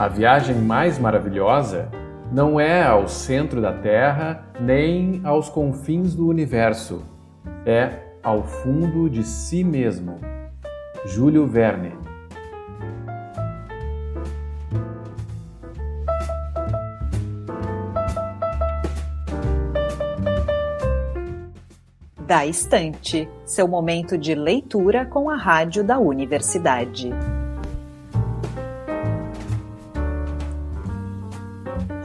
A viagem mais maravilhosa não é ao centro da Terra nem aos confins do universo, é ao fundo de si mesmo. Júlio Verne Da Estante, seu momento de leitura com a rádio da universidade.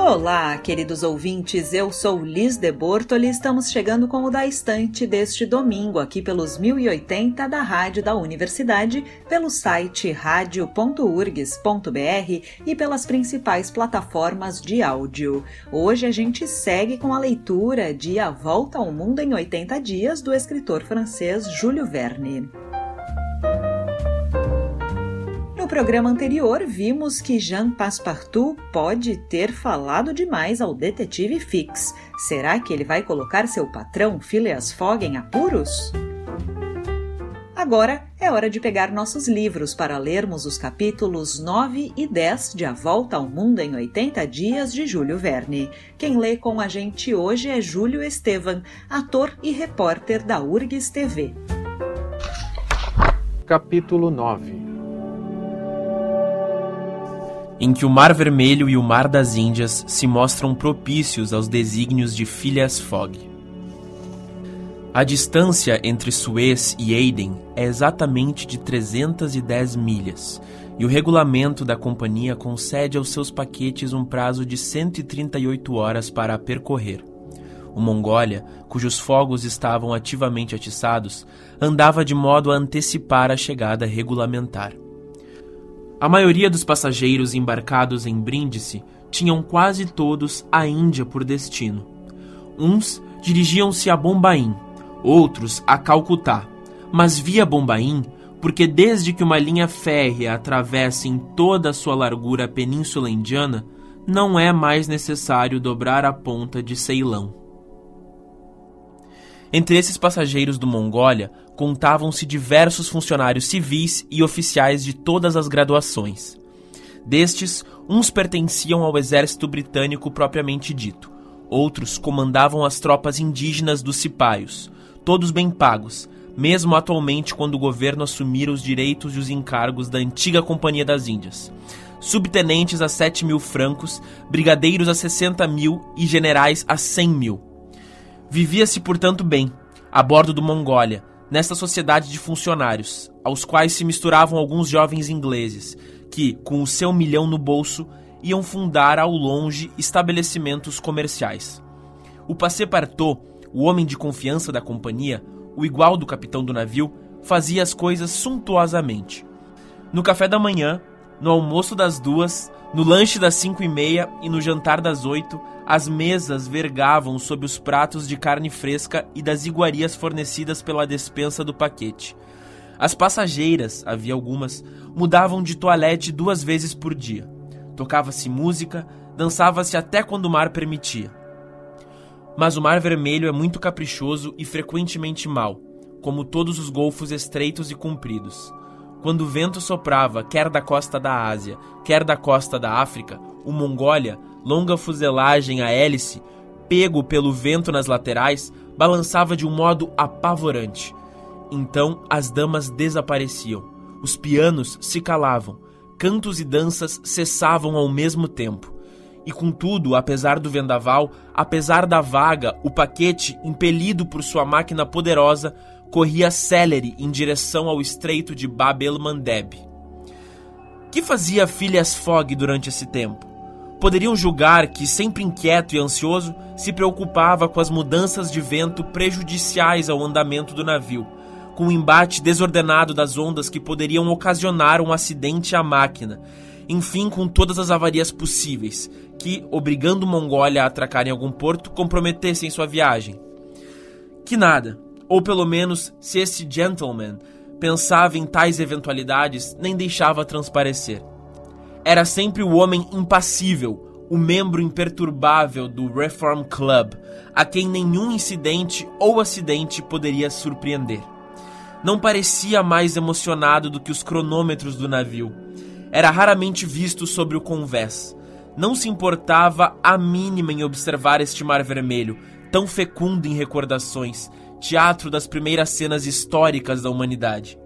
Olá, queridos ouvintes, eu sou Liz de Bortoli e estamos chegando com o Da Estante deste domingo, aqui pelos 1080 da Rádio da Universidade, pelo site radio.urgs.br e pelas principais plataformas de áudio. Hoje a gente segue com a leitura de A Volta ao Mundo em 80 Dias, do escritor francês Júlio Verne. No programa anterior, vimos que Jean Passepartout pode ter falado demais ao detetive Fix. Será que ele vai colocar seu patrão Phileas Fogg em apuros? Agora é hora de pegar nossos livros para lermos os capítulos 9 e 10 de A Volta ao Mundo em 80 Dias de Júlio Verne. Quem lê com a gente hoje é Júlio Estevan, ator e repórter da URGS TV. Capítulo 9 em que o Mar Vermelho e o Mar das Índias se mostram propícios aos desígnios de Phileas Fogg. A distância entre Suez e Aden é exatamente de 310 milhas, e o regulamento da companhia concede aos seus paquetes um prazo de 138 horas para a percorrer. O Mongólia, cujos fogos estavam ativamente atiçados, andava de modo a antecipar a chegada regulamentar. A maioria dos passageiros embarcados em Brindisi tinham quase todos a Índia por destino. Uns dirigiam-se a Bombaim, outros a Calcutá, mas via Bombaim porque desde que uma linha férrea atravessa em toda a sua largura a Península Indiana, não é mais necessário dobrar a ponta de Ceilão. Entre esses passageiros do Mongólia contavam-se diversos funcionários civis e oficiais de todas as graduações. Destes, uns pertenciam ao exército britânico propriamente dito, outros comandavam as tropas indígenas dos cipaios, todos bem pagos, mesmo atualmente quando o governo assumira os direitos e os encargos da antiga Companhia das Índias. Subtenentes a 7 mil francos, brigadeiros a 60 mil e generais a 100 mil. Vivia-se, portanto, bem, a bordo do Mongólia, nesta sociedade de funcionários, aos quais se misturavam alguns jovens ingleses, que, com o seu milhão no bolso, iam fundar ao longe estabelecimentos comerciais. O Passepartout, o homem de confiança da companhia, o igual do capitão do navio, fazia as coisas suntuosamente. No café da manhã, no almoço das duas, no lanche das cinco e meia e no jantar das oito, as mesas vergavam sob os pratos de carne fresca e das iguarias fornecidas pela despensa do paquete. As passageiras, havia algumas, mudavam de toalete duas vezes por dia. Tocava-se música, dançava-se até quando o mar permitia. Mas o Mar Vermelho é muito caprichoso e frequentemente mau, como todos os golfos estreitos e compridos. Quando o vento soprava, quer da costa da Ásia, quer da costa da África, o Mongólia, longa fuselagem a hélice, pego pelo vento nas laterais, balançava de um modo apavorante. Então as damas desapareciam, os pianos se calavam, cantos e danças cessavam ao mesmo tempo. E contudo, apesar do vendaval, apesar da vaga, o paquete, impelido por sua máquina poderosa, corria célere em direção ao estreito de Bab el-Mandeb. Que fazia Phileas Fogg durante esse tempo? Poderiam julgar que, sempre inquieto e ansioso, se preocupava com as mudanças de vento prejudiciais ao andamento do navio, com o embate desordenado das ondas que poderiam ocasionar um acidente à máquina, enfim, com todas as avarias possíveis, que, obrigando Mongólia a atracar em algum porto, comprometessem sua viagem. Que nada. Ou pelo menos, se esse gentleman pensava em tais eventualidades, nem deixava transparecer. Era sempre o homem impassível, o membro imperturbável do Reform Club, a quem nenhum incidente ou acidente poderia surpreender. Não parecia mais emocionado do que os cronômetros do navio. era raramente visto sobre o convés. Não se importava a mínima em observar este mar vermelho, tão fecundo em recordações, teatro das primeiras cenas históricas da humanidade.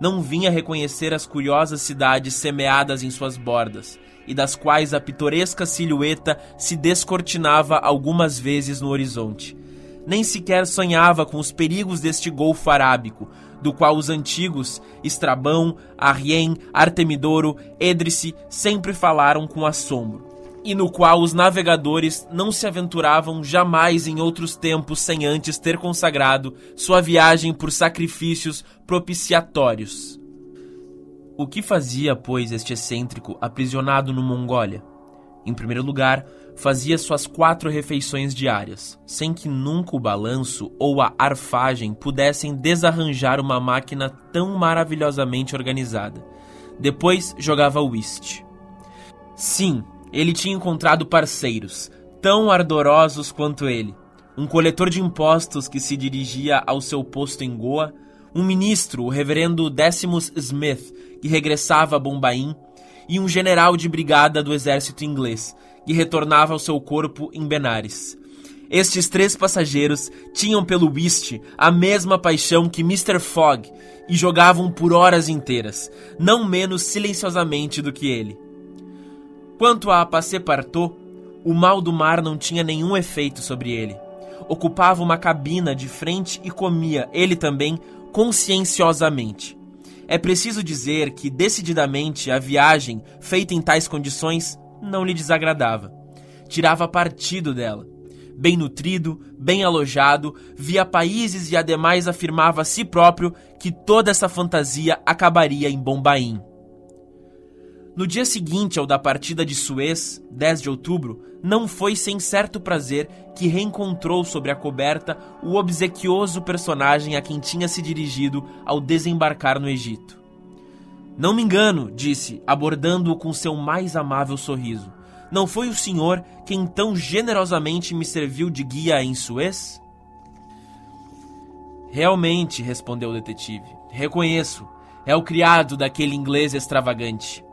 Não vinha reconhecer as curiosas cidades semeadas em suas bordas, e das quais a pitoresca silhueta se descortinava algumas vezes no horizonte. Nem sequer sonhava com os perigos deste golfo arábico, do qual os antigos, Estrabão, Arrien, Artemidoro, Édrice, sempre falaram com assombro, e no qual os navegadores não se aventuravam jamais em outros tempos sem antes ter consagrado sua viagem por sacrifícios propiciatórios. O que fazia, pois, este excêntrico aprisionado no Mongólia? Em primeiro lugar, fazia suas quatro refeições diárias, sem que nunca o balanço ou a arfagem pudessem desarranjar uma máquina tão maravilhosamente organizada. Depois jogava whist. Sim, ele tinha encontrado parceiros, tão ardorosos quanto ele. Um coletor de impostos que se dirigia ao seu posto em Goa, um ministro, o reverendo Decimus Smith, que regressava a Bombaim, e um general de brigada do exército inglês, que retornava ao seu corpo em Benares. Estes três passageiros tinham pelo whist a mesma paixão que Mr. Fogg e jogavam por horas inteiras, não menos silenciosamente do que ele. Quanto a Passepartout, o mal do mar não tinha nenhum efeito sobre ele. Ocupava uma cabina de frente e comia, ele também, conscienciosamente. É preciso dizer que, decididamente, a viagem, feita em tais condições, não lhe desagradava. Tirava partido dela. Bem nutrido, bem alojado, via países e ademais afirmava a si próprio que toda essa fantasia acabaria em Bombaim. No dia seguinte ao da partida de Suez, 10 de outubro, não foi sem certo prazer que reencontrou sobre a coberta o obsequioso personagem a quem tinha se dirigido ao desembarcar no Egito. Não me engano, disse, abordando-o com seu mais amável sorriso. Não foi o senhor quem tão generosamente me serviu de guia em Suez? Realmente, respondeu o detetive. Reconheço. É o criado daquele inglês extravagante.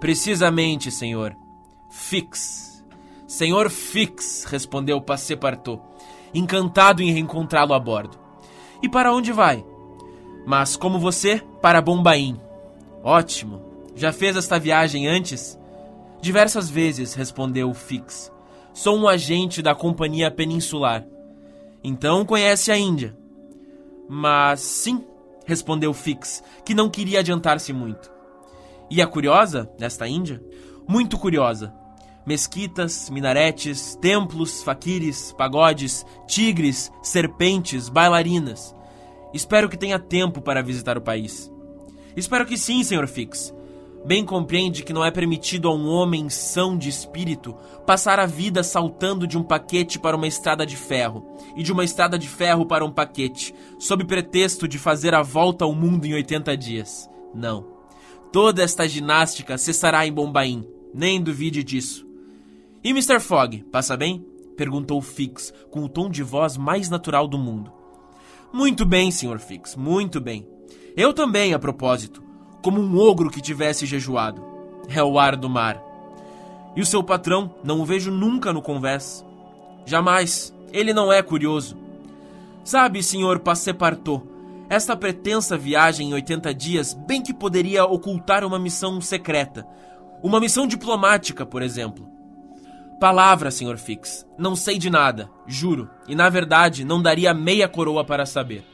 Precisamente, senhor. Fix. Senhor Fix, respondeu Passepartout, encantado em reencontrá-lo a bordo. E para onde vai? Mas, como você, para Bombaim. Ótimo. Já fez esta viagem antes? Diversas vezes, respondeu Fix. Sou um agente da Companhia Peninsular. Então conhece a Índia. Mas sim, respondeu Fix, que não queria adiantar-se muito. E a curiosa desta Índia? Muito curiosa. Mesquitas, minaretes, templos, faquires, pagodes, tigres, serpentes, bailarinas. Espero que tenha tempo para visitar o país. Espero que sim, Sr. Fix. Bem compreende que não é permitido a um homem são de espírito passar a vida saltando de um paquete para uma estrada de ferro e de uma estrada de ferro para um paquete, sob pretexto de fazer a volta ao mundo em 80 dias. Não. Toda esta ginástica cessará em Bombaim, nem duvide disso. E Mr. Fogg, passa bem? perguntou Fix, com o tom de voz mais natural do mundo. Muito bem, Sr. Fix, muito bem. Eu também, a propósito, como um ogro que tivesse jejuado. É o ar do mar. E o seu patrão, não o vejo nunca no convés. Jamais. Ele não é curioso. Sabe, Sr. Passepartout, esta pretensa viagem em 80 dias bem que poderia ocultar uma missão secreta. Uma missão diplomática, por exemplo. Palavra, Sr. Fix. Não sei de nada, juro, e na verdade não daria meia coroa para saber.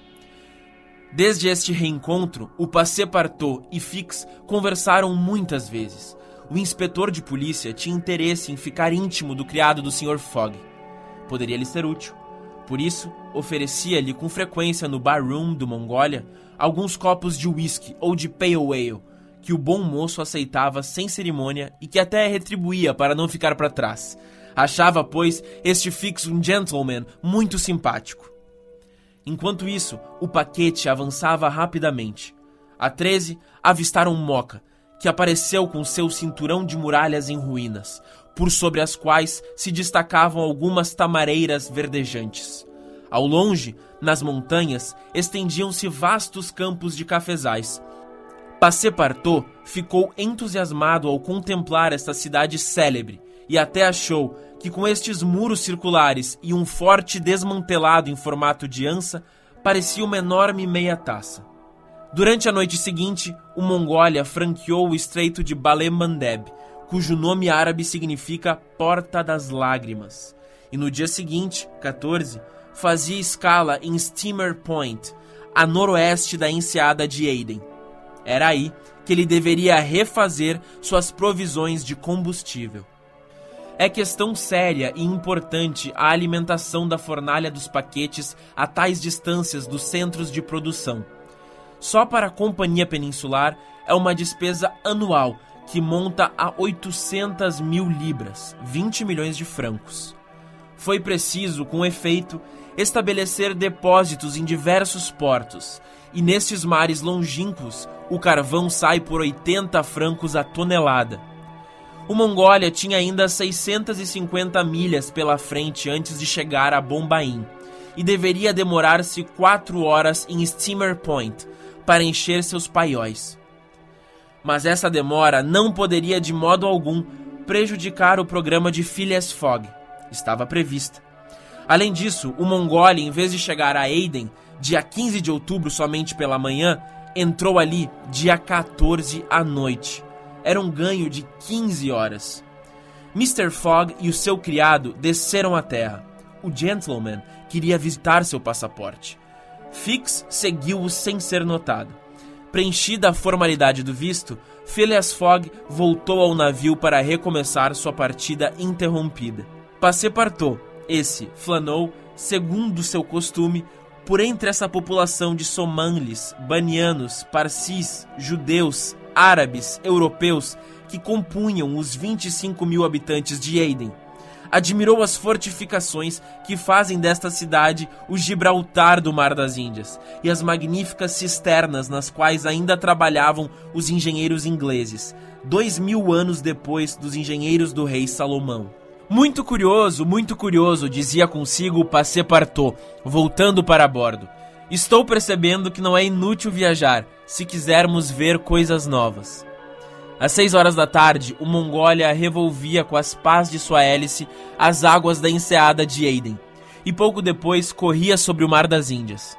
Desde este reencontro, o Passepartout e Fix conversaram muitas vezes. O inspetor de polícia tinha interesse em ficar íntimo do criado do Sr. Fogg. Poderia lhe ser útil. Por isso, oferecia-lhe com frequência no barroom do Mongólia alguns copos de whisky ou de pale ale, que o bom moço aceitava sem cerimônia e que até retribuía para não ficar para trás. Achava, pois, este Fix um gentleman muito simpático. Enquanto isso, o paquete avançava rapidamente. A 13 avistaram Moca, que apareceu com seu cinturão de muralhas em ruínas, por sobre as quais se destacavam algumas tamareiras verdejantes. Ao longe, nas montanhas, estendiam-se vastos campos de cafezais. Passepartout ficou entusiasmado ao contemplar esta cidade célebre e até achou que com estes muros circulares e um forte desmantelado em formato de ança, parecia uma enorme meia taça. Durante a noite seguinte, o Mongólia franqueou o estreito de Balé Mandeb, cujo nome árabe significa Porta das Lágrimas. E no dia seguinte, 14, fazia escala em Steamer Point, a noroeste da enseada de Aden. Era aí que ele deveria refazer suas provisões de combustível. É questão séria e importante a alimentação da fornalha dos paquetes a tais distâncias dos centros de produção. Só para a Companhia Peninsular é uma despesa anual que monta a 800 mil libras, 20 milhões de francos. Foi preciso, com efeito, estabelecer depósitos em diversos portos, e nestes mares longínquos o carvão sai por 80 francos a tonelada. O Mongólia tinha ainda 650 milhas pela frente antes de chegar a Bombaim, e deveria demorar-se quatro horas em Steamer Point, para encher seus paióis. Mas essa demora não poderia de modo algum prejudicar o programa de Phileas Fogg. Estava prevista. Além disso, o Mongólia, em vez de chegar a Aden dia 15 de outubro somente pela manhã, entrou ali dia 14 à noite. Era um ganho de 15 horas. Mr. Fogg e o seu criado desceram à terra. O gentleman queria visitar seu passaporte. Fix seguiu-o sem ser notado. Preenchida a formalidade do visto, Phileas Fogg voltou ao navio para recomeçar sua partida interrompida. Passepartout, esse, flanou, segundo seu costume, por entre essa população de somanlis, banianos, parsis, judeus, árabes, europeus que compunham os 25 mil habitantes de Aden admirou as fortificações que fazem desta cidade o Gibraltar do Mar das Índias e as magníficas cisternas nas quais ainda trabalhavam os engenheiros ingleses, dois mil anos depois dos engenheiros do rei Salomão. Muito curioso, muito curioso, dizia consigo o Passepartout, voltando para bordo. Estou percebendo que não é inútil viajar se quisermos ver coisas novas. Às seis horas da tarde, o Mongólia revolvia com as pás de sua hélice as águas da enseada de Aden, e pouco depois corria sobre o Mar das Índias.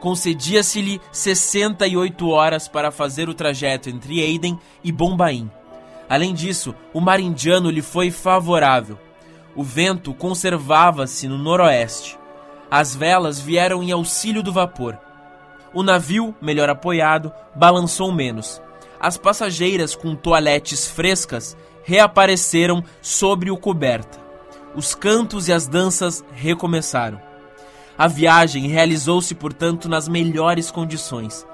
Concedia-se-lhe 68 horas para fazer o trajeto entre Aden e Bombaim. Além disso, o mar indiano lhe foi favorável. O vento conservava-se no noroeste. As velas vieram em auxílio do vapor. O navio, melhor apoiado, balançou menos as passageiras com toaletes frescas reapareceram sobre o coberta. Os cantos e as danças recomeçaram. A viagem realizou-se, portanto, nas melhores condições.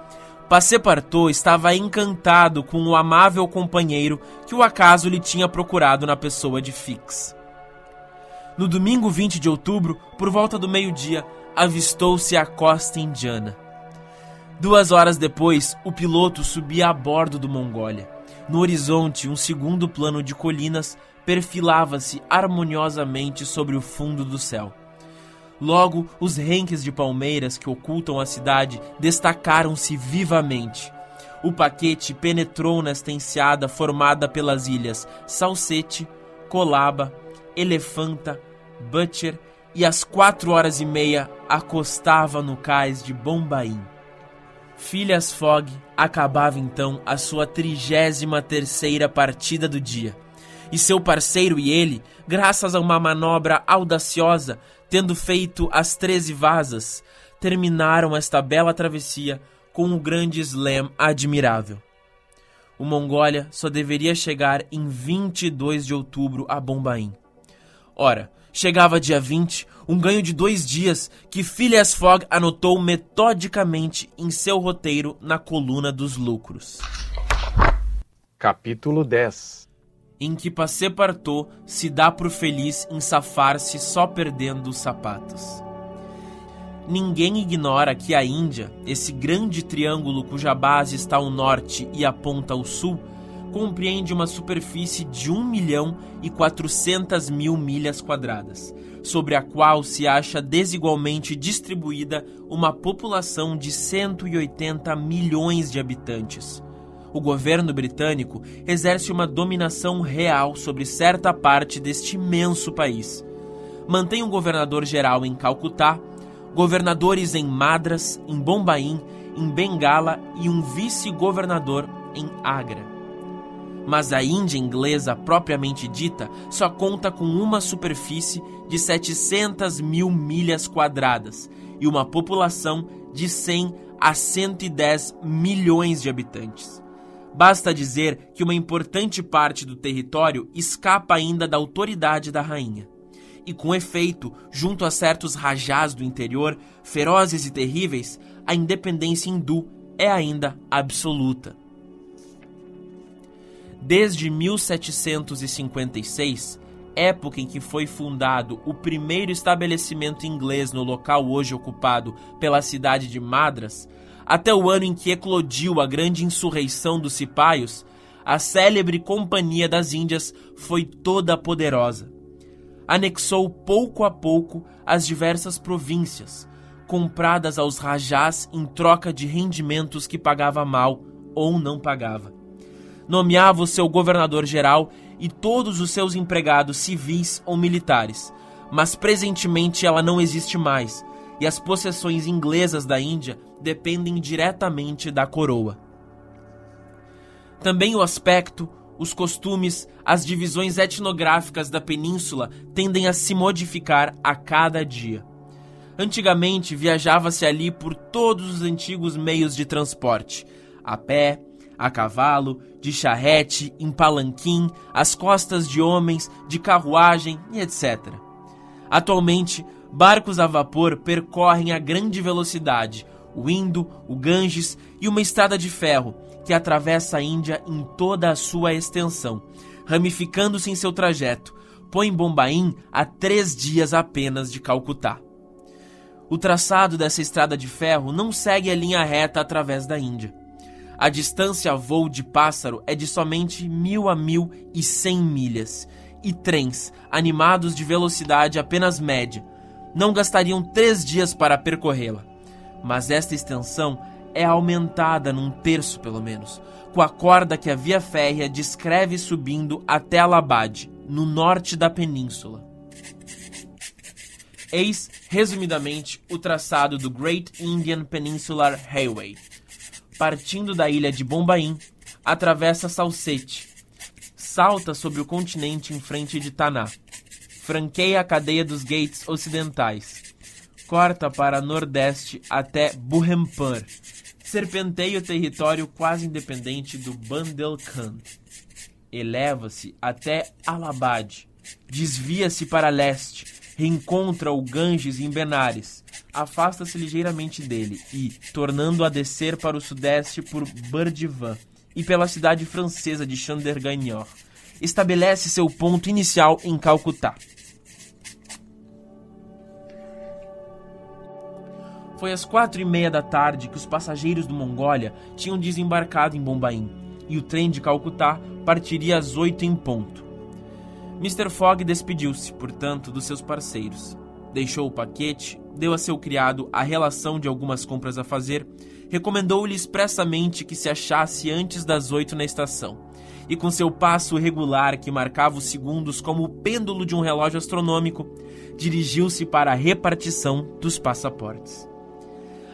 Passepartout estava encantado com o amável companheiro que o acaso lhe tinha procurado na pessoa de Fix. No domingo 20 de outubro, por volta do meio-dia, avistou-se a costa indiana. Duas horas depois, o piloto subia a bordo do Mongólia. No horizonte, um segundo plano de colinas perfilava-se harmoniosamente sobre o fundo do céu. Logo, os renques de palmeiras que ocultam a cidade destacaram-se vivamente. O paquete penetrou nesta enseada formada pelas ilhas Salsete, Colaba, Elefanta, Butcher e às quatro horas e meia acostava no cais de Bombaim. Phileas Fogg acabava então a sua trigésima terceira partida do dia. E seu parceiro e ele, graças a uma manobra audaciosa, tendo feito as treze vasas, terminaram esta bela travessia com um grande slam admirável. O Mongólia só deveria chegar em 22 de outubro a Bombaim. Ora, chegava dia 20, um ganho de dois dias que Phileas Fogg anotou metodicamente em seu roteiro na coluna dos lucros. Capítulo 10 Em que Passepartout se dá por feliz em safar-se só perdendo os sapatos. Ninguém ignora que a Índia, esse grande triângulo cuja base está ao norte e aponta ao sul, compreende uma superfície de 1 milhão e 400 mil milhas quadradas, sobre a qual se acha desigualmente distribuída uma população de 180 milhões de habitantes. o governo britânico exerce uma dominação real sobre certa parte deste imenso país. Mantém um governador-geral em Calcutá, governadores em Madras, em Bombaim, em Bengala e um vice-governador em Agra. Mas a Índia inglesa propriamente dita só conta com uma superfície de 700 mil milhas quadradas e uma população de 100 a 110 milhões de habitantes. Basta dizer que uma importante parte do território escapa ainda da autoridade da rainha. E com efeito, junto a certos rajás do interior, ferozes e terríveis, a independência hindu é ainda absoluta. Desde 1756, época em que foi fundado o primeiro estabelecimento inglês no local hoje ocupado pela cidade de Madras, até o ano em que eclodiu a grande insurreição dos cipaios, a célebre Companhia das Índias foi toda poderosa. Anexou pouco a pouco as diversas províncias, compradas aos rajás em troca de rendimentos que pagava mal ou não pagava. Nomeava o seu governador-geral e todos os seus empregados civis ou militares, mas presentemente ela não existe mais e as possessões inglesas da Índia dependem diretamente da coroa. Também o aspecto, os costumes, as divisões etnográficas da península tendem a se modificar a cada dia. Antigamente viajava-se ali por todos os antigos meios de transporte: a pé, a cavalo, de charrete, em palanquim, às costas de homens, de carruagem e etc. Atualmente, barcos a vapor percorrem a grande velocidade o Indo, o Ganges e uma estrada de ferro que atravessa a Índia em toda a sua extensão, ramificando-se em seu trajeto, põe Bombaim a três dias apenas de Calcutá. O traçado dessa estrada de ferro não segue a linha reta através da Índia. A distância a voo de pássaro é de somente mil a mil e cem milhas, e trens, animados de velocidade apenas média, não gastariam três dias para percorrê-la. Mas esta extensão é aumentada num terço, pelo menos, com a corda que a via férrea descreve subindo até Alabad, no norte da península. Eis, resumidamente, o traçado do Great Indian Peninsular Highway. Partindo da ilha de Bombaim, atravessa Salsete, salta sobre o continente em frente de Taná, franqueia a cadeia dos Gates Ocidentais, corta para nordeste até Burhampur, serpenteia o território quase independente do Bundelkhand. Eleva-se até Alabad, desvia-se para leste, reencontra o Ganges em Benares, afasta-se ligeiramente dele e, tornando a descer para o sudeste por Burdivan e pela cidade francesa de Chandergagnor, estabelece seu ponto inicial em Calcutá. Foi às quatro e meia da tarde que os passageiros do Mongólia tinham desembarcado em Bombaim e o trem de Calcutá partiria às oito em ponto. Mr. Fogg despediu-se, portanto, dos seus parceiros. Deixou o paquete, deu a seu criado a relação de algumas compras a fazer, recomendou-lhe expressamente que se achasse antes das oito na estação, e com seu passo regular que marcava os segundos como o pêndulo de um relógio astronômico, dirigiu-se para a repartição dos passaportes.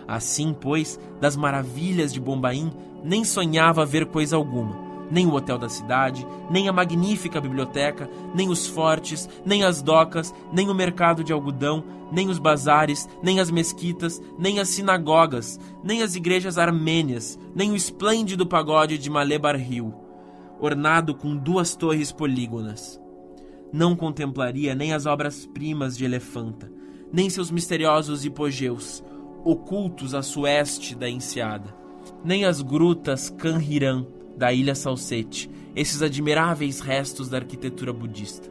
Assim, pois, das maravilhas de Bombaim, nem sonhava ver coisa alguma. Nem o hotel da cidade, nem a magnífica biblioteca, nem os fortes, nem as docas, nem o mercado de algodão, nem os bazares, nem as mesquitas, nem as sinagogas, nem as igrejas armênias, nem o esplêndido pagode de Malebar Hill, ornado com duas torres polígonas. Não contemplaria nem as obras-primas de Elefanta, nem seus misteriosos hipogeus, ocultos a sueste da enseada, nem as grutas Kanhiran da ilha Salsete, esses admiráveis restos da arquitetura budista.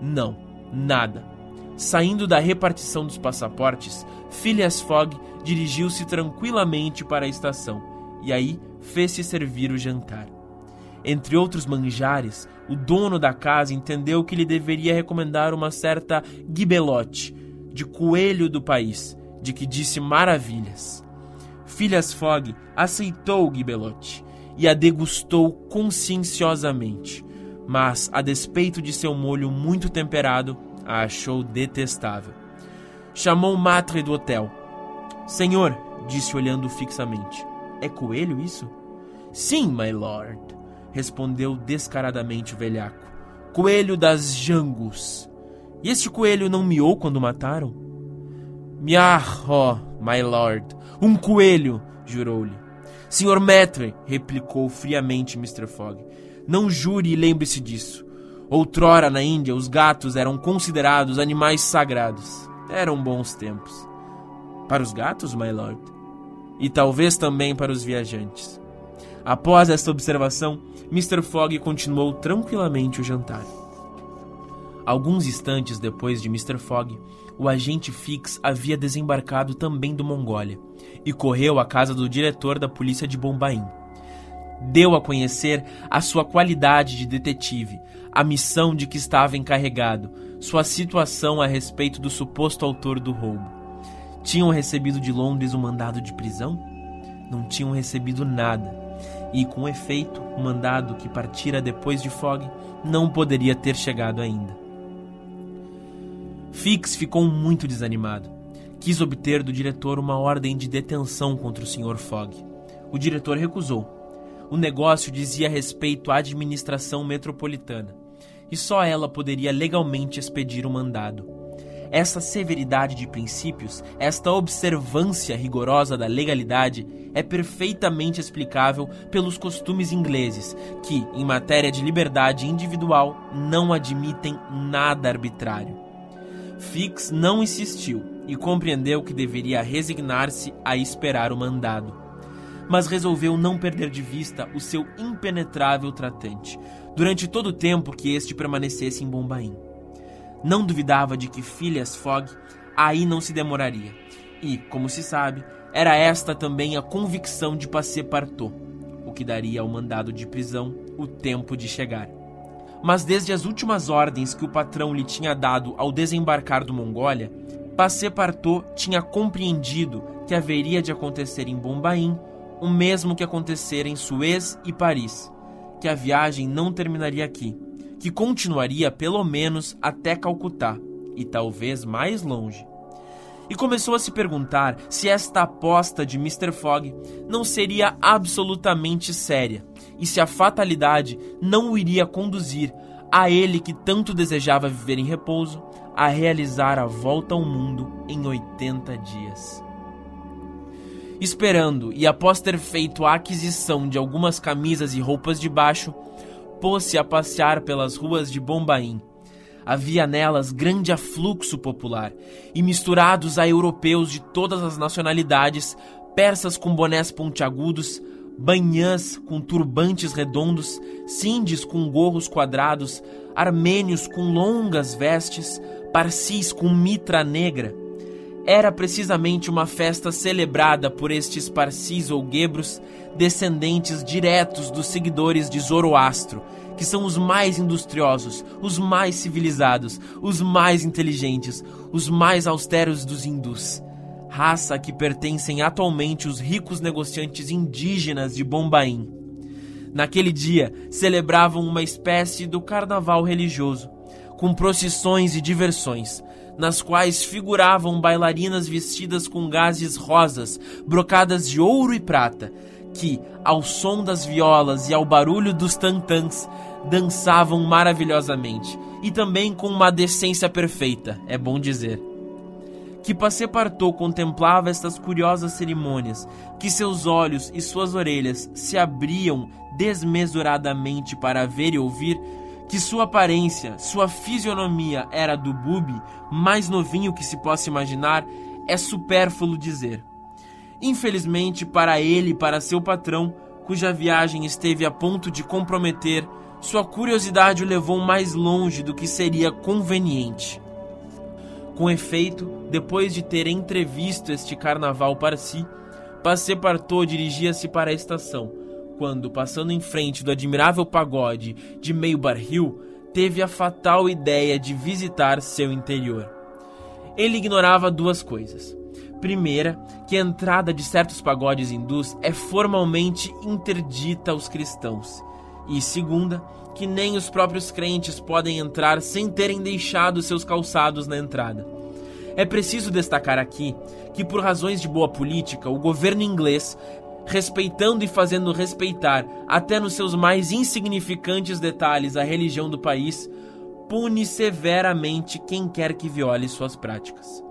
Não, nada. Saindo da repartição dos passaportes, Phileas Fogg dirigiu-se tranquilamente para a estação e aí fez-se servir o jantar. Entre outros manjares, o dono da casa entendeu que lhe deveria recomendar uma certa gibelote, de coelho do país, de que disse maravilhas. Phileas Fogg aceitou o gibelote e a degustou conscienciosamente, mas, a despeito de seu molho muito temperado, a achou detestável. Chamou o matre do hotel. Senhor, disse olhando fixamente, é coelho isso? Sim, my lord, respondeu descaradamente o velhaco. Coelho das Jangus. E este coelho não miou quando mataram? Miah, oh, my lord, um coelho, jurou-lhe. Senhor Maître, replicou friamente Mr. Fogg, não jure e lembre-se disso. Outrora na Índia, os gatos eram considerados animais sagrados. Eram bons tempos. Para os gatos, my lord? E talvez também para os viajantes. Após esta observação, Mr. Fogg continuou tranquilamente o jantar. Alguns instantes depois de Mr. Fogg, o agente Fix havia desembarcado também do Mongólia e correu à casa do diretor da polícia de Bombaim. Deu a conhecer a sua qualidade de detetive, a missão de que estava encarregado, sua situação a respeito do suposto autor do roubo. Tinham recebido de Londres um mandado de prisão? Não tinham recebido nada. E, com efeito, o mandado que partira depois de Fogg não poderia ter chegado ainda. Fix ficou muito desanimado. Quis obter do diretor uma ordem de detenção contra o Sr. Fogg. O diretor recusou. O negócio dizia respeito à administração metropolitana, e só ela poderia legalmente expedir o mandado. Essa severidade de princípios, esta observância rigorosa da legalidade é perfeitamente explicável pelos costumes ingleses, que, em matéria de liberdade individual, não admitem nada arbitrário. Fix não insistiu e compreendeu que deveria resignar-se a esperar o mandado. Mas resolveu não perder de vista o seu impenetrável tratante, durante todo o tempo que este permanecesse em Bombaim. Não duvidava de que Phileas Fogg aí não se demoraria. E, como se sabe, era esta também a convicção de Passepartout, o que daria ao mandado de prisão o tempo de chegar mas desde as últimas ordens que o patrão lhe tinha dado ao desembarcar do Mongólia, Passepartout tinha compreendido que haveria de acontecer em Bombaim o mesmo que acontecera em Suez e Paris, que a viagem não terminaria aqui, que continuaria pelo menos até Calcutá e talvez mais longe. E começou a se perguntar se esta aposta de Mr. Fogg não seria absolutamente séria e se a fatalidade não o iria conduzir a ele que tanto desejava viver em repouso a realizar a volta ao mundo em 80 dias. Esperando e após ter feito a aquisição de algumas camisas e roupas de baixo, pôs-se a passear pelas ruas de Bombaim. Havia nelas grande afluxo popular, e misturados a europeus de todas as nacionalidades, persas com bonés pontiagudos, banhãs com turbantes redondos, sindes com gorros quadrados, armênios com longas vestes, parsis com mitra negra. Era precisamente uma festa celebrada por estes parsis ou guebros, descendentes diretos dos seguidores de Zoroastro, que são os mais industriosos, os mais civilizados, os mais inteligentes, os mais austeros dos hindus raça a que pertencem atualmente os ricos negociantes indígenas de Bombaim. Naquele dia, celebravam uma espécie do carnaval religioso, com procissões e diversões, nas quais figuravam bailarinas vestidas com gases rosas, brocadas de ouro e prata, que, ao som das violas e ao barulho dos tantãs, dançavam maravilhosamente, e também com uma decência perfeita, é bom dizer. Que Passepartout contemplava estas curiosas cerimônias, que seus olhos e suas orelhas se abriam desmesuradamente para ver e ouvir, que sua aparência, sua fisionomia era do Bubi, mais novinho que se possa imaginar, é supérfluo dizer. Infelizmente para ele e para seu patrão, cuja viagem esteve a ponto de comprometer, sua curiosidade o levou mais longe do que seria conveniente. Com efeito, depois de ter entrevisto este carnaval para si, Passepartout dirigia-se para a estação, quando, passando em frente do admirável pagode de meio barril, teve a fatal ideia de visitar seu interior. Ele ignorava duas coisas. Primeira, que a entrada de certos pagodes hindus é formalmente interdita aos cristãos. E segunda, que nem os próprios crentes podem entrar sem terem deixado seus calçados na entrada. É preciso destacar aqui que, por razões de boa política, o governo inglês, respeitando e fazendo respeitar, até nos seus mais insignificantes detalhes, a religião do país, pune severamente quem quer que viole suas práticas.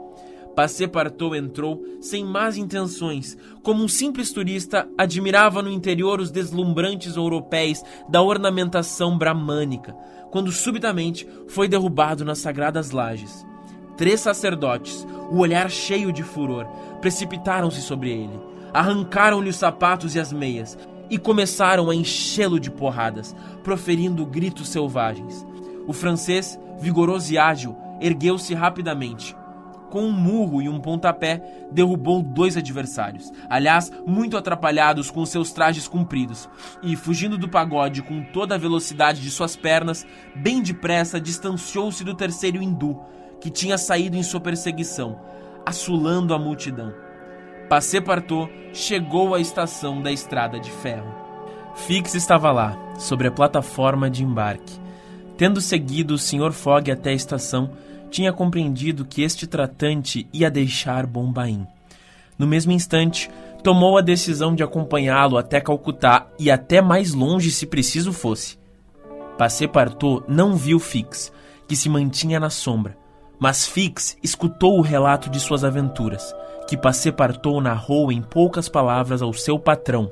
Passepartout entrou sem más intenções. Como um simples turista, admirava no interior os deslumbrantes ouropéis da ornamentação bramânica, quando subitamente foi derrubado nas sagradas lajes. Três sacerdotes, o olhar cheio de furor, precipitaram-se sobre ele, arrancaram-lhe os sapatos e as meias e começaram a enchê-lo de porradas, proferindo gritos selvagens. O francês, vigoroso e ágil, ergueu-se rapidamente com um murro e um pontapé, derrubou dois adversários, aliás, muito atrapalhados com seus trajes compridos, e, fugindo do pagode com toda a velocidade de suas pernas, bem depressa distanciou-se do terceiro hindu, que tinha saído em sua perseguição, assolando a multidão. Passepartout chegou à estação da estrada de ferro. Fix estava lá, sobre a plataforma de embarque. Tendo seguido o Sr. Fogg até a estação, tinha compreendido que este tratante ia deixar Bombaim. No mesmo instante, tomou a decisão de acompanhá-lo até Calcutá e até mais longe se preciso fosse. Passepartout não viu Fix, que se mantinha na sombra, mas Fix escutou o relato de suas aventuras, que Passepartout narrou em poucas palavras ao seu patrão.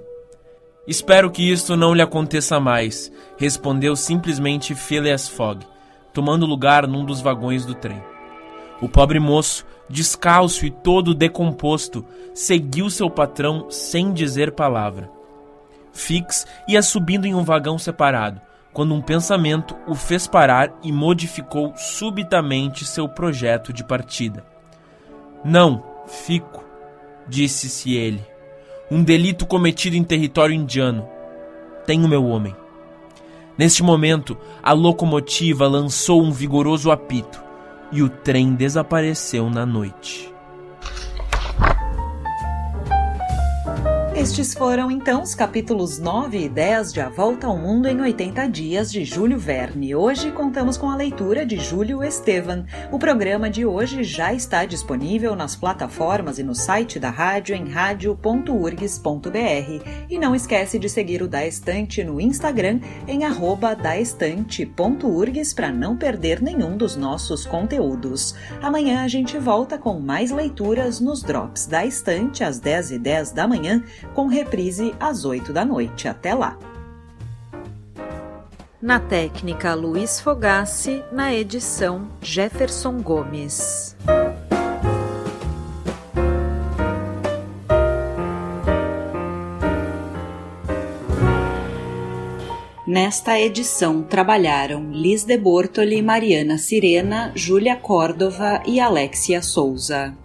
Espero que isto não lhe aconteça mais, respondeu simplesmente Phileas Fogg tomando lugar num dos vagões do trem. O pobre moço, descalço e todo decomposto, seguiu seu patrão sem dizer palavra. Fix ia subindo em um vagão separado, quando um pensamento o fez parar e modificou subitamente seu projeto de partida. Não, fico, disse-se ele. Um delito cometido em território indiano. Tenho meu homem. Neste momento, a locomotiva lançou um vigoroso apito e o trem desapareceu na noite. Estes foram então os capítulos 9 e 10 de A Volta ao Mundo em 80 Dias de Júlio Verne. Hoje contamos com a leitura de Júlio Estevan. O programa de hoje já está disponível nas plataformas e no site da rádio em radio.urgs.br. E não esquece de seguir o Da Estante no Instagram em daestante.urgs para não perder nenhum dos nossos conteúdos. Amanhã a gente volta com mais leituras nos Drops da Estante às 10h10 10 da manhã com reprise às 8 da noite. Até lá! Na técnica Luiz Fogassi, na edição Jefferson Gomes. Nesta edição trabalharam Liz de Bortoli, Mariana Sirena, Júlia Córdova e Alexia Souza.